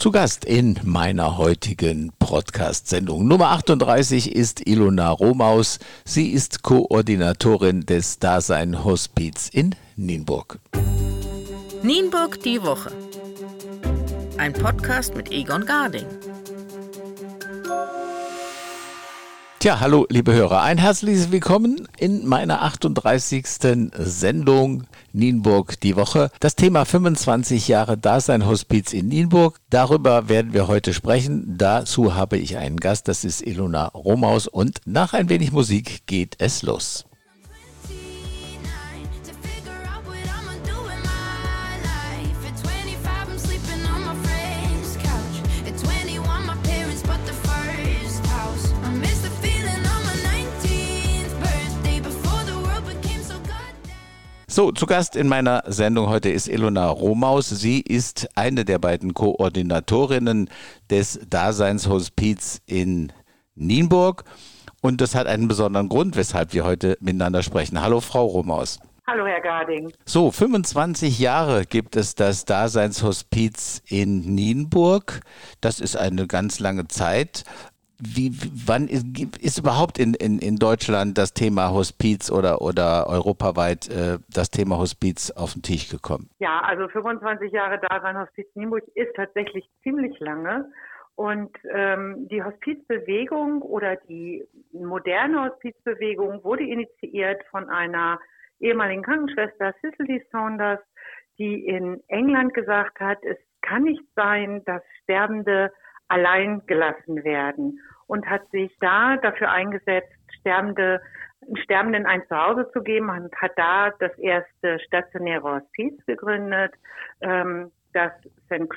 Zu Gast in meiner heutigen Podcast-Sendung Nummer 38 ist Ilona Romaus. Sie ist Koordinatorin des Dasein Hospiz in Nienburg. Nienburg die Woche. Ein Podcast mit Egon Garding. Tja, hallo liebe Hörer, ein herzliches Willkommen in meiner 38. Sendung Nienburg die Woche. Das Thema 25 Jahre Dasein-Hospiz in Nienburg. Darüber werden wir heute sprechen. Dazu habe ich einen Gast, das ist Ilona Romaus und nach ein wenig Musik geht es los. So, zu Gast in meiner Sendung heute ist Ilona Romaus. Sie ist eine der beiden Koordinatorinnen des Daseinshospiz in Nienburg. Und das hat einen besonderen Grund, weshalb wir heute miteinander sprechen. Hallo, Frau Romaus. Hallo, Herr Garding. So, 25 Jahre gibt es das Daseinshospiz in Nienburg. Das ist eine ganz lange Zeit wie, wann ist, ist überhaupt in, in, in Deutschland das Thema Hospiz oder, oder europaweit äh, das Thema Hospiz auf den Tisch gekommen? Ja, also 25 Jahre Dasein Hospiz Nienburg ist tatsächlich ziemlich lange. Und ähm, die Hospizbewegung oder die moderne Hospizbewegung wurde initiiert von einer ehemaligen Krankenschwester, Cicely Saunders, die in England gesagt hat, es kann nicht sein, dass Sterbende allein gelassen werden und hat sich da dafür eingesetzt, Sterbende, Sterbenden ein Zuhause zu geben und hat da das erste stationäre Hospiz gegründet, ähm, das St.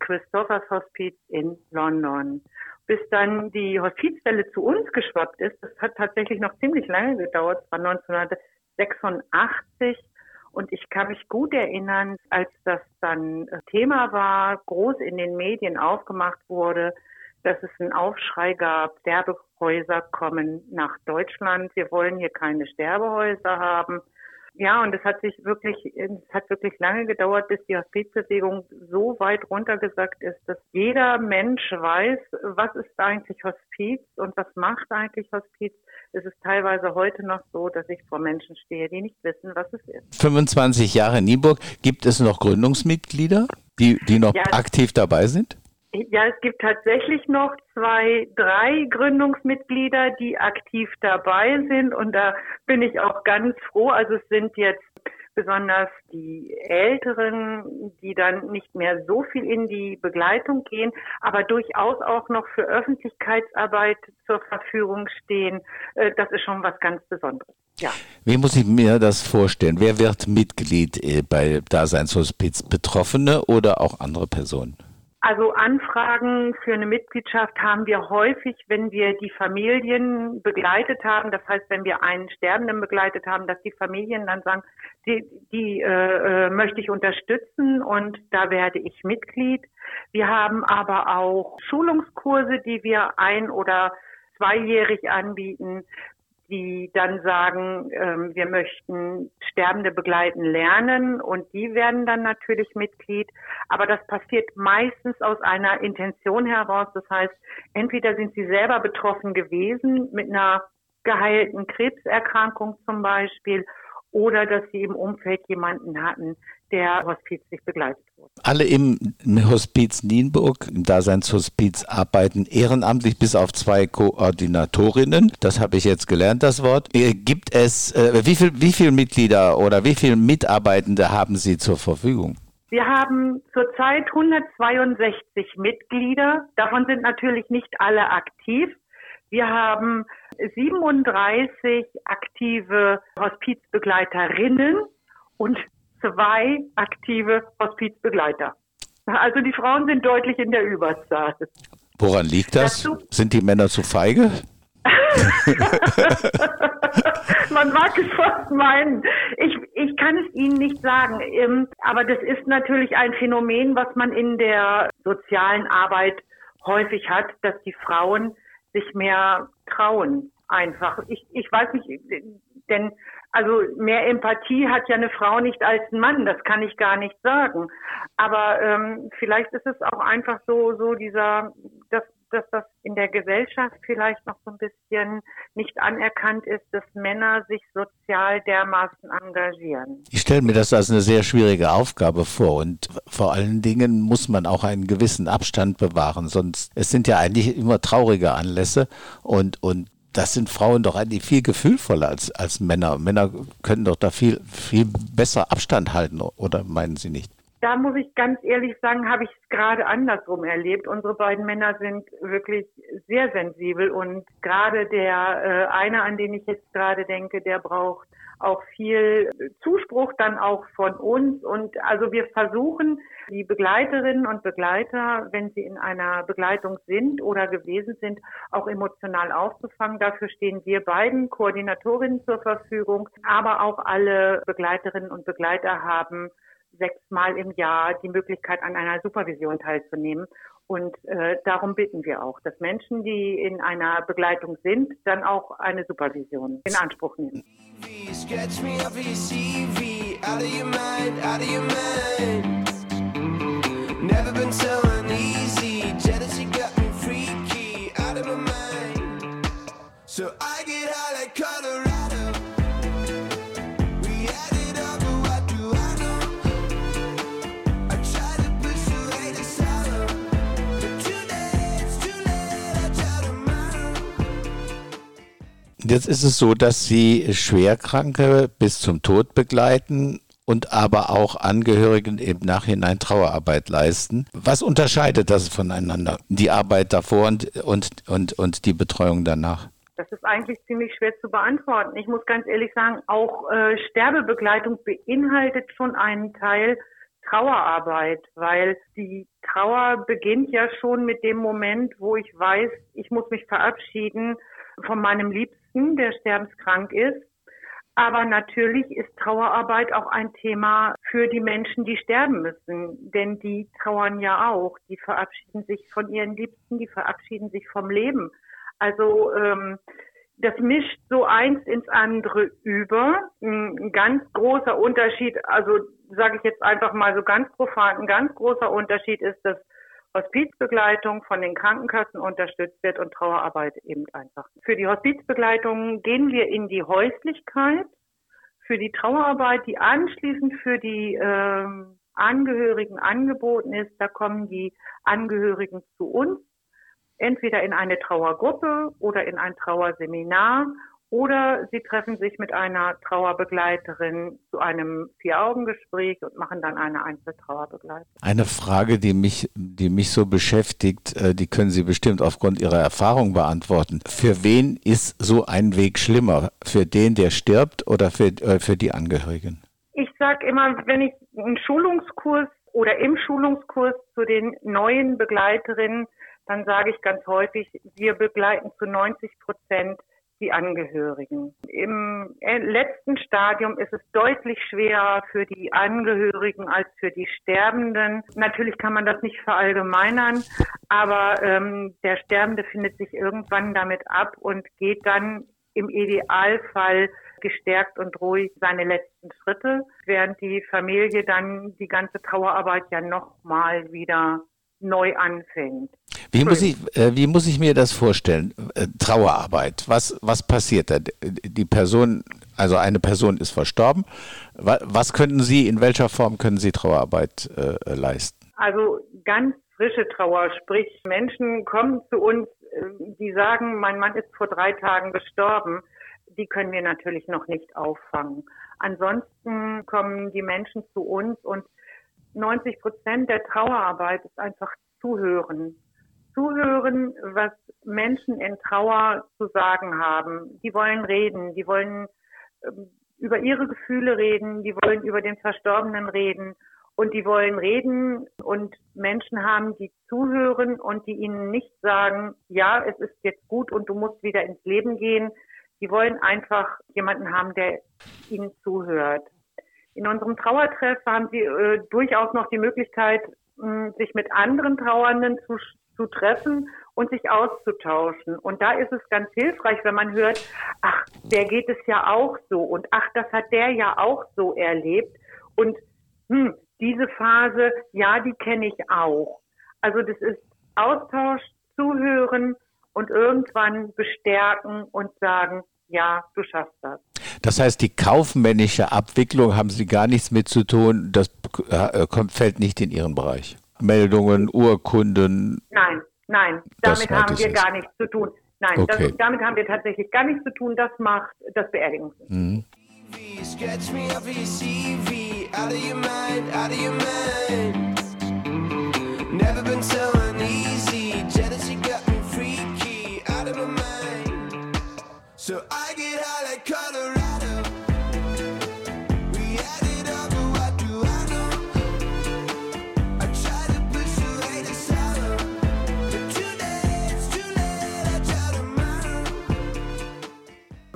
Christophers Hospiz in London. Bis dann die Hospizwelle zu uns geschwappt ist, das hat tatsächlich noch ziemlich lange gedauert, es war 1986 und ich kann mich gut erinnern, als das dann Thema war, groß in den Medien aufgemacht wurde, dass es einen Aufschrei gab, Sterbehäuser kommen nach Deutschland. Wir wollen hier keine Sterbehäuser haben. Ja, und es hat sich wirklich, es hat wirklich lange gedauert, bis die Hospizbewegung so weit runtergesagt ist, dass jeder Mensch weiß, was ist eigentlich Hospiz und was macht eigentlich Hospiz. Es ist teilweise heute noch so, dass ich vor Menschen stehe, die nicht wissen, was es ist. 25 Jahre in Nieburg. Gibt es noch Gründungsmitglieder, die, die noch ja, aktiv dabei sind? Ja, es gibt tatsächlich noch zwei, drei Gründungsmitglieder, die aktiv dabei sind und da bin ich auch ganz froh. Also es sind jetzt besonders die Älteren, die dann nicht mehr so viel in die Begleitung gehen, aber durchaus auch noch für Öffentlichkeitsarbeit zur Verfügung stehen. Äh, das ist schon was ganz Besonderes. Ja. Wie muss ich mir das vorstellen? Wer wird Mitglied äh, bei Daseinshospiz? Betroffene oder auch andere Personen? Also Anfragen für eine Mitgliedschaft haben wir häufig, wenn wir die Familien begleitet haben. Das heißt, wenn wir einen Sterbenden begleitet haben, dass die Familien dann sagen, die, die äh, äh, möchte ich unterstützen und da werde ich Mitglied. Wir haben aber auch Schulungskurse, die wir ein- oder zweijährig anbieten die dann sagen, ähm, wir möchten Sterbende begleiten lernen und die werden dann natürlich Mitglied. Aber das passiert meistens aus einer Intention heraus. Das heißt, entweder sind sie selber betroffen gewesen mit einer geheilten Krebserkrankung zum Beispiel oder dass sie im Umfeld jemanden hatten, der hospizlich begleitet wurde. Alle im Hospiz Nienburg, im Daseinshospiz, arbeiten ehrenamtlich bis auf zwei Koordinatorinnen. Das habe ich jetzt gelernt, das Wort. Äh, gibt es, äh, wie viele wie viel Mitglieder oder wie viele Mitarbeitende haben Sie zur Verfügung? Wir haben zurzeit 162 Mitglieder. Davon sind natürlich nicht alle aktiv. Wir haben 37 aktive Hospizbegleiterinnen und zwei aktive Hospizbegleiter. Also die Frauen sind deutlich in der Überzahl. Woran liegt das? Dazu? Sind die Männer zu feige? Man mag es fast meinen. Ich, ich kann es Ihnen nicht sagen. Ähm, aber das ist natürlich ein Phänomen, was man in der sozialen Arbeit häufig hat, dass die Frauen sich mehr trauen. Einfach. Ich, ich weiß nicht, denn also mehr Empathie hat ja eine Frau nicht als ein Mann, das kann ich gar nicht sagen. Aber ähm, vielleicht ist es auch einfach so, so dieser, dass, dass das in der Gesellschaft vielleicht noch so ein bisschen nicht anerkannt ist, dass Männer sich sozial dermaßen engagieren. Ich stelle mir das als eine sehr schwierige Aufgabe vor und vor allen Dingen muss man auch einen gewissen Abstand bewahren, sonst es sind ja eigentlich immer traurige Anlässe und und das sind Frauen doch eigentlich viel gefühlvoller als, als Männer. Männer können doch da viel, viel besser Abstand halten, oder meinen Sie nicht? Da muss ich ganz ehrlich sagen, habe ich es gerade andersrum erlebt. Unsere beiden Männer sind wirklich sehr sensibel und gerade der äh, eine, an den ich jetzt gerade denke, der braucht auch viel Zuspruch dann auch von uns. Und also wir versuchen, die Begleiterinnen und Begleiter, wenn sie in einer Begleitung sind oder gewesen sind, auch emotional aufzufangen. Dafür stehen wir beiden Koordinatorinnen zur Verfügung, aber auch alle Begleiterinnen und Begleiter haben sechsmal im Jahr die Möglichkeit, an einer Supervision teilzunehmen. Und äh, darum bitten wir auch, dass Menschen, die in einer Begleitung sind, dann auch eine Supervision in Anspruch nehmen. So I get high like Colorado. Jetzt ist es so, dass Sie Schwerkranke bis zum Tod begleiten und aber auch Angehörigen im Nachhinein Trauerarbeit leisten. Was unterscheidet das voneinander? Die Arbeit davor und, und, und, und die Betreuung danach? Das ist eigentlich ziemlich schwer zu beantworten. Ich muss ganz ehrlich sagen, auch äh, Sterbebegleitung beinhaltet schon einen Teil Trauerarbeit, weil die Trauer beginnt ja schon mit dem Moment, wo ich weiß, ich muss mich verabschieden von meinem Liebsten, der sterbenskrank ist. Aber natürlich ist Trauerarbeit auch ein Thema für die Menschen, die sterben müssen. Denn die trauern ja auch. Die verabschieden sich von ihren Liebsten, die verabschieden sich vom Leben. Also ähm, das mischt so eins ins andere über. Ein ganz großer Unterschied, also sage ich jetzt einfach mal so ganz profan, ein ganz großer Unterschied ist, dass Hospizbegleitung von den Krankenkassen unterstützt wird und Trauerarbeit eben einfach. Für die Hospizbegleitung gehen wir in die Häuslichkeit. Für die Trauerarbeit, die anschließend für die äh, Angehörigen angeboten ist, da kommen die Angehörigen zu uns, entweder in eine Trauergruppe oder in ein Trauerseminar oder sie treffen sich mit einer Trauerbegleiterin zu einem Vier-Augen-Gespräch und machen dann eine Einzeltrauerbegleitung. Eine Frage, die mich, die mich so beschäftigt, äh, die können Sie bestimmt aufgrund Ihrer Erfahrung beantworten. Für wen ist so ein Weg schlimmer? Für den, der stirbt oder für, äh, für die Angehörigen? Ich sage immer, wenn ich einen Schulungskurs oder im Schulungskurs zu den neuen Begleiterinnen, dann sage ich ganz häufig, wir begleiten zu 90 Prozent die Angehörigen. Im äh, letzten Stadium ist es deutlich schwerer für die Angehörigen als für die Sterbenden. Natürlich kann man das nicht verallgemeinern, aber ähm, der Sterbende findet sich irgendwann damit ab und geht dann im Idealfall gestärkt und ruhig seine letzten Schritte, während die Familie dann die ganze Trauerarbeit ja nochmal wieder neu anfängt. Wie muss ich, äh, wie muss ich mir das vorstellen? Äh, Trauerarbeit. Was, was passiert da? Die Person, also eine Person ist verstorben. Was, könnten Sie, in welcher Form können Sie Trauerarbeit äh, leisten? Also ganz frische Trauer, sprich Menschen kommen zu uns, äh, die sagen, mein Mann ist vor drei Tagen gestorben. Die können wir natürlich noch nicht auffangen. Ansonsten kommen die Menschen zu uns und 90 Prozent der Trauerarbeit ist einfach zuhören. Zuhören, was Menschen in Trauer zu sagen haben. Die wollen reden, die wollen ähm, über ihre Gefühle reden, die wollen über den Verstorbenen reden und die wollen reden und Menschen haben, die zuhören und die ihnen nicht sagen, ja, es ist jetzt gut und du musst wieder ins Leben gehen. Die wollen einfach jemanden haben, der ihnen zuhört. In unserem Trauertreff haben sie äh, durchaus noch die Möglichkeit, mh, sich mit anderen Trauernden zu, zu treffen und sich auszutauschen. Und da ist es ganz hilfreich, wenn man hört, ach, der geht es ja auch so und ach, das hat der ja auch so erlebt. Und hm, diese Phase, ja, die kenne ich auch. Also das ist Austausch, Zuhören und irgendwann bestärken und sagen, ja, du schaffst das. Das heißt, die kaufmännische Abwicklung haben Sie gar nichts mit zu tun, das äh, kommt, fällt nicht in Ihren Bereich. Meldungen, Urkunden. Nein, nein, damit haben wir gar nichts zu tun. Nein, okay. das, damit haben wir tatsächlich gar nichts zu tun. Das macht das Beerdigungssystem. Mhm. Never been so uneasy. Jealousy got me freaky out of my mind. So I get high like Colorado. We added up, but what do I know?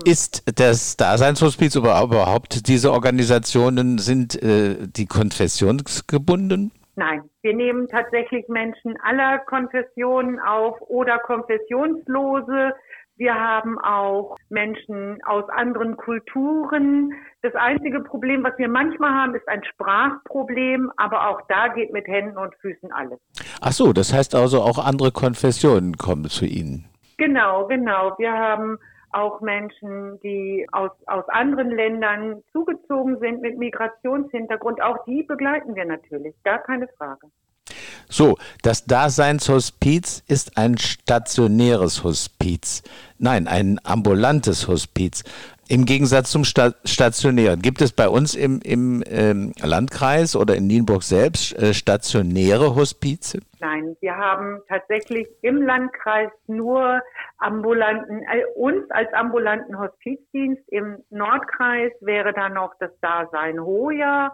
Ist das Daseinshospiz überhaupt, diese Organisationen, sind äh, die konfessionsgebunden? Nein, wir nehmen tatsächlich Menschen aller Konfessionen auf oder Konfessionslose. Wir haben auch Menschen aus anderen Kulturen. Das einzige Problem, was wir manchmal haben, ist ein Sprachproblem, aber auch da geht mit Händen und Füßen alles. Ach so, das heißt also auch andere Konfessionen kommen zu Ihnen. Genau, genau. Wir haben auch Menschen, die aus, aus anderen Ländern zugezogen sind mit Migrationshintergrund. Auch die begleiten wir natürlich, gar keine Frage. So, das Daseinshospiz ist ein stationäres Hospiz. Nein, ein ambulantes Hospiz. Im Gegensatz zum Sta stationären. Gibt es bei uns im, im ähm, Landkreis oder in Nienburg selbst äh, stationäre Hospize? Nein, wir haben tatsächlich im Landkreis nur ambulanten, äh, uns als ambulanten Hospizdienst. Im Nordkreis wäre da noch das Dasein Hoja.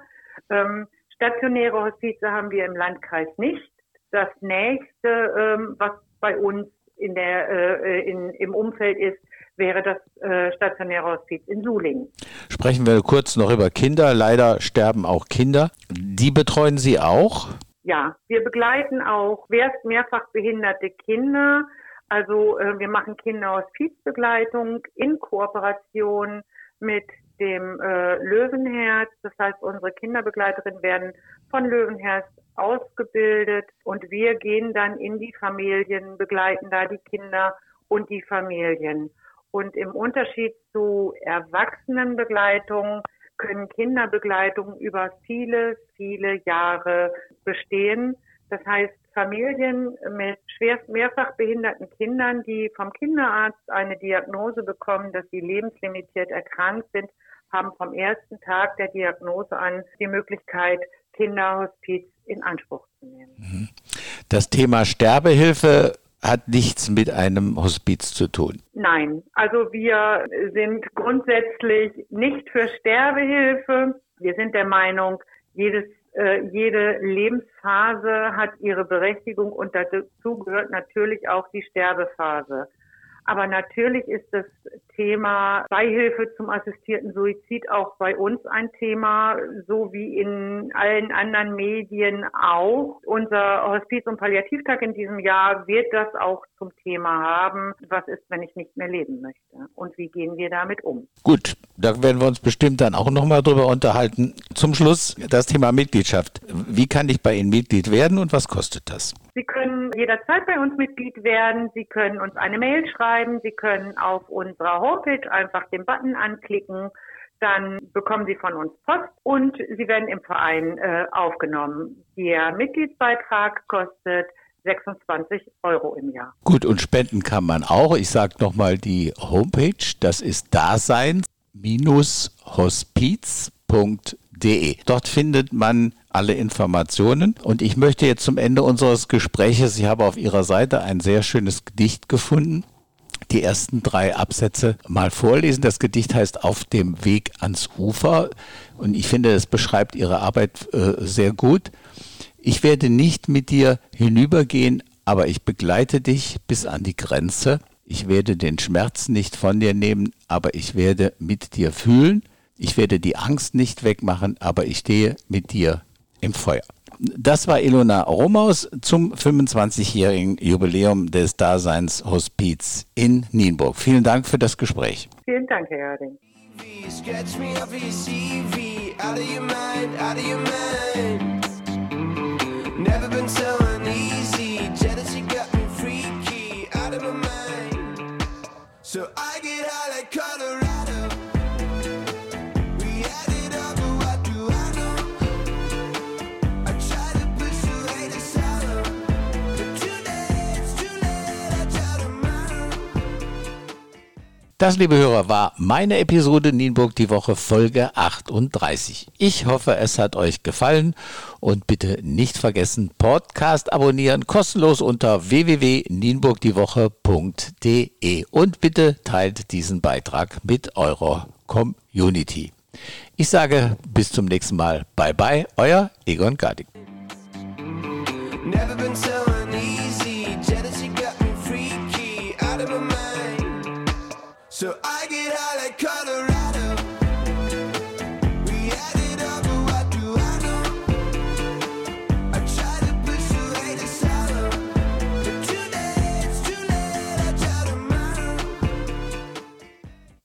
Ähm, stationäre Hospize haben wir im Landkreis nicht. Das nächste, ähm, was bei uns in der, äh, in, im Umfeld ist, wäre das äh, stationäre Hospiz in Sulingen. Sprechen wir kurz noch über Kinder. Leider sterben auch Kinder. Die betreuen Sie auch? Ja, wir begleiten auch mehrfach behinderte Kinder. Also äh, wir machen Kinderhospizbegleitung in Kooperation mit dem äh, Löwenherz. Das heißt, unsere Kinderbegleiterinnen werden von Löwenherz ausgebildet und wir gehen dann in die Familien, begleiten da die Kinder und die Familien. Und im Unterschied zu Erwachsenenbegleitung können Kinderbegleitungen über viele, viele Jahre bestehen. Das heißt, Familien mit schwerst mehrfach behinderten Kindern, die vom Kinderarzt eine Diagnose bekommen, dass sie lebenslimitiert erkrankt sind, haben vom ersten Tag der Diagnose an die Möglichkeit, Kinderhospiz in Anspruch zu nehmen. Mhm. Das Thema Sterbehilfe hat nichts mit einem Hospiz zu tun. Nein, also wir sind grundsätzlich nicht für Sterbehilfe. Wir sind der Meinung, jedes, äh, jede Lebensphase hat ihre Berechtigung und dazu gehört natürlich auch die Sterbephase. Aber natürlich ist das Thema Beihilfe zum assistierten Suizid auch bei uns ein Thema, so wie in allen anderen Medien auch. Unser Hospiz- und Palliativtag in diesem Jahr wird das auch zum Thema haben. Was ist, wenn ich nicht mehr leben möchte? Und wie gehen wir damit um? Gut, da werden wir uns bestimmt dann auch nochmal drüber unterhalten. Zum Schluss das Thema Mitgliedschaft. Wie kann ich bei Ihnen Mitglied werden und was kostet das? Sie können jederzeit bei uns Mitglied werden. Sie können uns eine Mail schreiben. Sie können auf unserer Homepage einfach den Button anklicken. Dann bekommen Sie von uns Post und Sie werden im Verein äh, aufgenommen. Der Mitgliedsbeitrag kostet 26 Euro im Jahr. Gut, und spenden kann man auch. Ich sage nochmal die Homepage. Das ist dasein-hospiz.de. Dort findet man alle Informationen. Und ich möchte jetzt zum Ende unseres Gespräches, ich habe auf Ihrer Seite ein sehr schönes Gedicht gefunden, die ersten drei Absätze mal vorlesen. Das Gedicht heißt Auf dem Weg ans Ufer und ich finde, es beschreibt Ihre Arbeit äh, sehr gut. Ich werde nicht mit dir hinübergehen, aber ich begleite dich bis an die Grenze. Ich werde den Schmerz nicht von dir nehmen, aber ich werde mit dir fühlen. Ich werde die Angst nicht wegmachen, aber ich stehe mit dir im Feuer. Das war Ilona Romaus zum 25-jährigen Jubiläum des Daseins Hospiz in Nienburg. Vielen Dank für das Gespräch. Vielen Dank, Herr Herding. Never been so uneasy. Jealousy got me freaky out of my mind. So I get high like Colorado. Das, liebe Hörer, war meine Episode Nienburg die Woche Folge 38. Ich hoffe, es hat euch gefallen und bitte nicht vergessen, Podcast abonnieren kostenlos unter www.nienburgdiewoche.de und bitte teilt diesen Beitrag mit eurer Community. Ich sage bis zum nächsten Mal. Bye bye, euer Egon Gardig. So I